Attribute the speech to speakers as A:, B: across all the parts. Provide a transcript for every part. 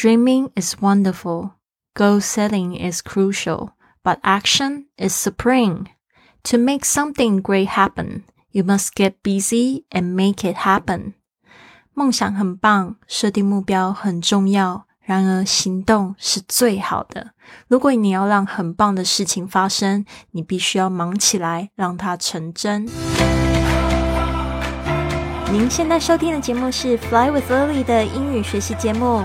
A: Dreaming is wonderful, goal setting is crucial, but action is supreme. To make something great happen, you must get busy and make it happen. 梦想很棒，设定目标很重要，然而行动是最好的。如果你要让很棒的事情发生，你必须要忙起来，让它成真。您现在收听的节目是《Fly with Lily》的英语学习节目，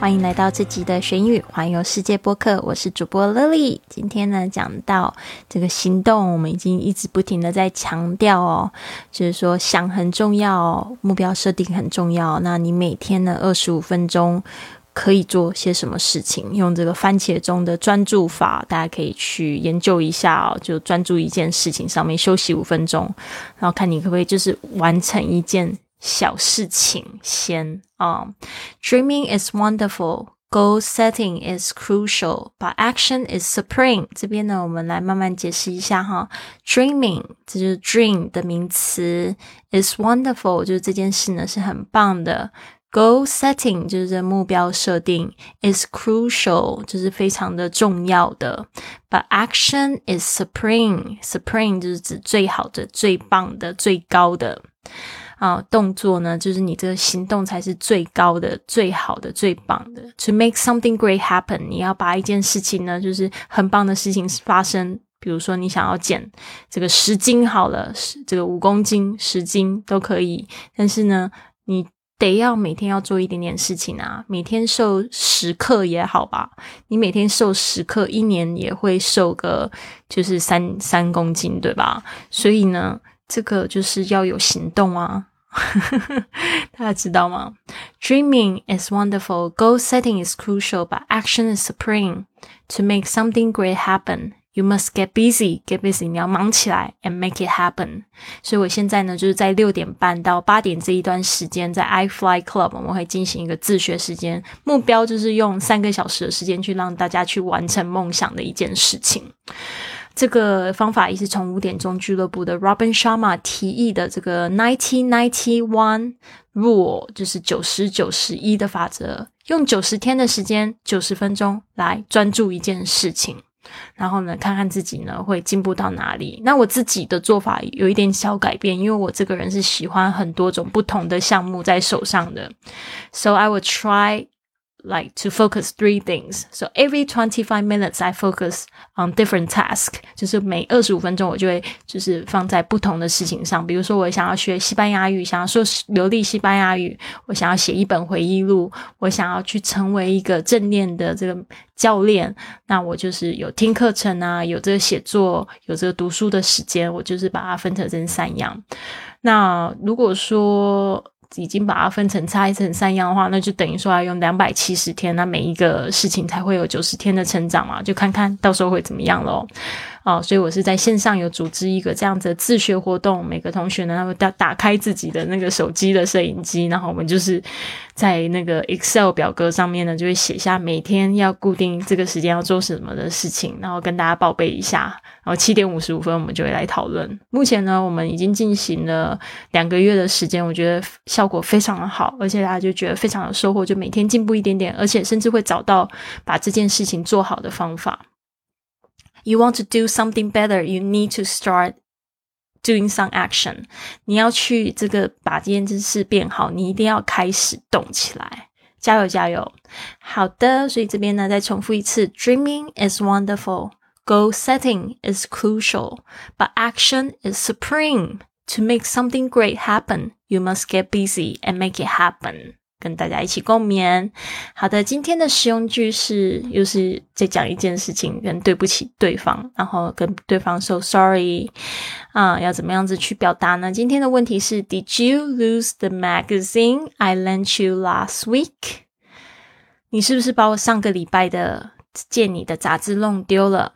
A: 欢迎来到这集的学英语环游世界播客，我是主播 Lily。今天呢，讲到这个行动，我们已经一直不停的在强调哦，就是说想很重要，目标设定很重要。那你每天呢，二十五分钟可以做些什么事情？用这个番茄钟的专注法，大家可以去研究一下哦。就专注一件事情上面，休息五分钟，然后看你可不可以就是完成一件。小事情先啊。Dreaming is wonderful, goal setting is crucial, but action is supreme。这边呢，我们来慢慢解释一下哈。Dreaming 这就是 dream 的名词，is wonderful 就是这件事呢是很棒的。Goal setting 就是目标设定，is crucial 就是非常的重要的。But action is supreme. Supreme 就是指最好的、最棒的、最高的。 啊，动作呢，就是你这个行动才是最高的、最好的、最棒的。To make something great happen，你要把一件事情呢，就是很棒的事情发生。比如说，你想要减这个十斤好了，十这个五公斤、十斤都可以。但是呢，你得要每天要做一点点事情啊，每天瘦十克也好吧。你每天瘦十克，一年也会瘦个就是三三公斤，对吧？所以呢。这个就是要有行动啊，大家知道吗？Dreaming is wonderful, goal setting is crucial, but action is supreme. To make something great happen, you must get busy. Get busy，你要忙起来，and make it happen。所以我现在呢，就是在六点半到八点这一段时间，在 iFly Club，我们会进行一个自学时间，目标就是用三个小时的时间去让大家去完成梦想的一件事情。这个方法也是从五点钟俱乐部的 Robin Sharma 提议的这个 ninety ninety one rule，就是九十九十一的法则，用九十天的时间，九十分钟来专注一件事情，然后呢，看看自己呢会进步到哪里。那我自己的做法有一点小改变，因为我这个人是喜欢很多种不同的项目在手上的，so I will try. Like to focus three things. So every 25 minutes I focus on different task. 就是每二十五分钟我就会就是放在不同的事情上。比如说我想要学西班牙语，想要说流利西班牙语，我想要写一本回忆录，我想要去成为一个正念的这个教练。那我就是有听课程啊，有这个写作，有这个读书的时间，我就是把它分成这三样。那如果说已经把它分成拆成三样的话，那就等于说要用两百七十天，那每一个事情才会有九十天的成长嘛，就看看到时候会怎么样喽。哦，所以我是在线上有组织一个这样子的自学活动，每个同学呢，他们打打开自己的那个手机的摄影机，然后我们就是在那个 Excel 表格上面呢，就会写下每天要固定这个时间要做什么的事情，然后跟大家报备一下。然后七点五十五分我们就会来讨论。目前呢，我们已经进行了两个月的时间，我觉得效果非常的好，而且大家就觉得非常有收获，就每天进步一点点，而且甚至会找到把这件事情做好的方法。You want to do something better, you need to start doing some action. 你要去这个把这件事变好，你一定要开始动起来。加油加油！好的，所以这边呢再重复一次：Dreaming is wonderful, goal setting is crucial, but action is supreme. To make something great happen, you must get busy and make it happen. 跟大家一起共勉。好的，今天的实用句是又是在讲一件事情，跟对不起对方，然后跟对方说 sorry 啊，要怎么样子去表达呢？今天的问题是：Did you lose the magazine I lent you last week？你是不是把我上个礼拜的借你的杂志弄丢了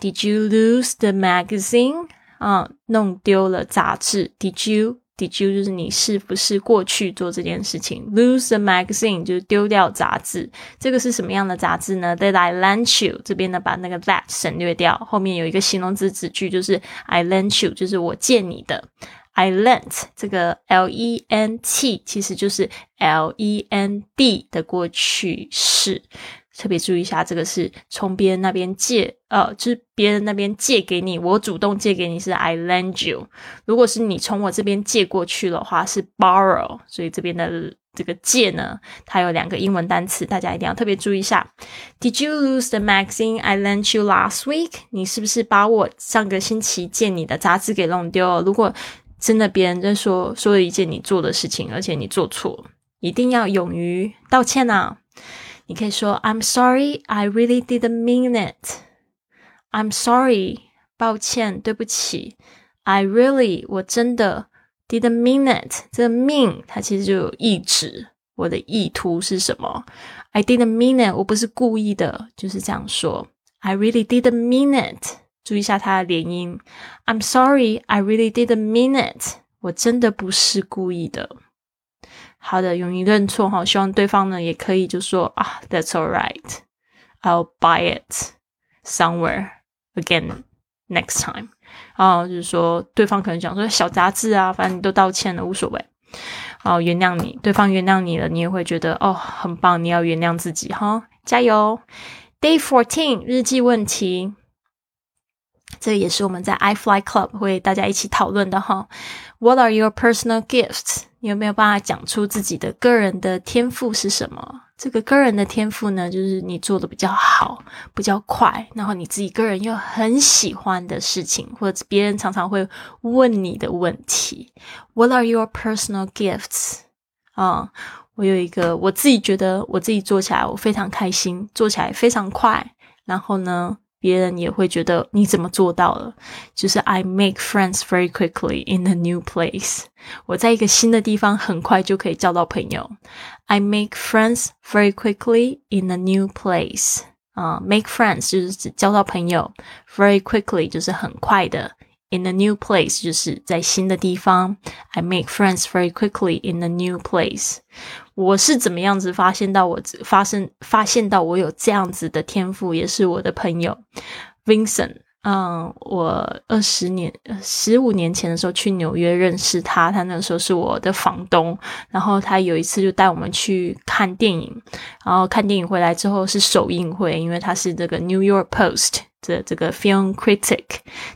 A: ？Did you lose the magazine？啊，弄丢了杂志？Did you？Did you 就是你是不是过去做这件事情？Lose the magazine 就是丢掉杂志。这个是什么样的杂志呢？Did I lend you？这边呢把那个 that 省略掉，后面有一个形容词子句，就是 I lent you，就是我借你的。I lent 这个 L E N T 其实就是 L E N D 的过去式。特别注意一下，这个是从别人那边借，呃，就是别人那边借给你，我主动借给你是 I lend you。如果是你从我这边借过去的话，是 borrow。所以这边的这个借呢，它有两个英文单词，大家一定要特别注意一下。Did you lose the magazine I lent you last week？你是不是把我上个星期借你的杂志给弄丢了？如果真的别人在说说了一件你做的事情，而且你做错，一定要勇于道歉呐。你可以说 "I'm sorry, I really didn't mean it." I'm sorry，抱歉，对不起。I really，我真的 didn't mean it。这个 mean 它其实就有意指，我的意图是什么？I didn't mean it，我不是故意的，就是这样说。I really didn't mean it。注意一下它的连音。I'm sorry, I really didn't mean it。我真的不是故意的。 好的，勇于认错哈，希望对方呢也可以就说啊，That's all right, I'll buy it somewhere again next time。啊，就是说对方可能讲说小杂志啊，反正你都道歉了，无所谓。哦，原谅你，对方原谅你了，你也会觉得哦，很棒。你要原谅自己哈，加油。Day fourteen 日记问题，这也是我们在 I Fly Club 会大家一起讨论的哈。What are your personal gifts？你有没有办法讲出自己的个人的天赋是什么？这个个人的天赋呢，就是你做的比较好、比较快，然后你自己个人又很喜欢的事情，或者别人常常会问你的问题。What are your personal gifts？啊，我有一个，我自己觉得我自己做起来我非常开心，做起来非常快，然后呢？别人也会觉得你怎么做到了？就是 I make friends very quickly in a new place。我在一个新的地方很快就可以交到朋友。I make friends very quickly in a new place。啊，make friends 就是指交到朋友，very quickly 就是很快的。 In a new place 就是在新的地方。I make friends very quickly in a new place。我是怎么样子发现到我发生发现到我有这样子的天赋，也是我的朋友 Vincent。嗯，我二十年十五年前的时候去纽约认识他，他那时候是我的房东。然后他有一次就带我们去看电影，然后看电影回来之后是首映会，因为他是这个 New York Post。的这个 film critic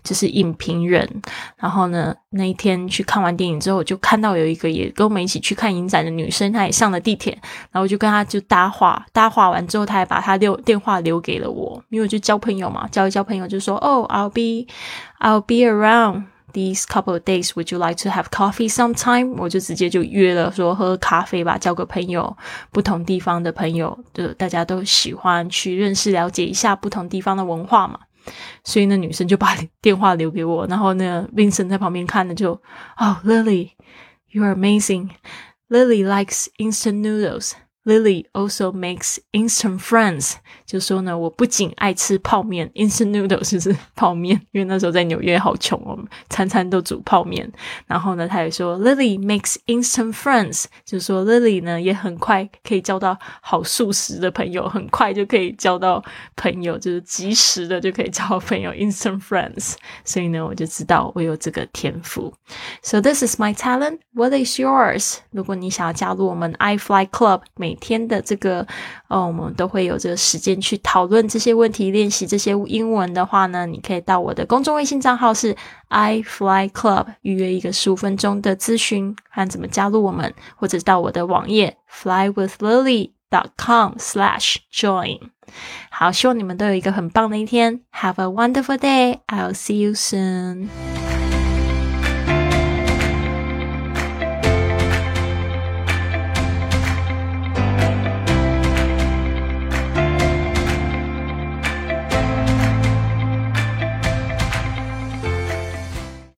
A: 就是影评人，然后呢，那一天去看完电影之后，就看到有一个也跟我们一起去看影展的女生，她也上了地铁，然后我就跟她就搭话，搭话完之后，她还把她留电话留给了我，因为我就交朋友嘛，交一交朋友就说，哦，I'll be I'll be around these couple of days. Would you like to have coffee sometime？我就直接就约了说喝咖啡吧，交个朋友，不同地方的朋友，就大家都喜欢去认识、了解一下不同地方的文化嘛。所以那女生就把电话留给我，然后呢，Vincent 在旁边看的就，哦，Lily，you are amazing. Lily likes instant noodles. Lily also makes instant friends，就说呢，我不仅爱吃泡面，instant noodles 就是泡面，因为那时候在纽约好穷哦，餐餐都煮泡面。然后呢，他也说 Lily makes instant friends，就说 Lily 呢也很快可以交到好素食的朋友，很快就可以交到朋友，就是及时的就可以交朋友，instant friends。所以呢，我就知道我有这个天赋。So this is my talent. What is yours？如果你想要加入我们 I Fly Club，每每天的这个，呃，我们都会有这个时间去讨论这些问题，练习这些英文的话呢，你可以到我的公众微信账号是 i fly club 预约一个十五分钟的咨询，看怎么加入我们，或者到我的网页 flywithlily dot com slash join。好，希望你们都有一个很棒的一天，Have a wonderful day. I'll see you soon.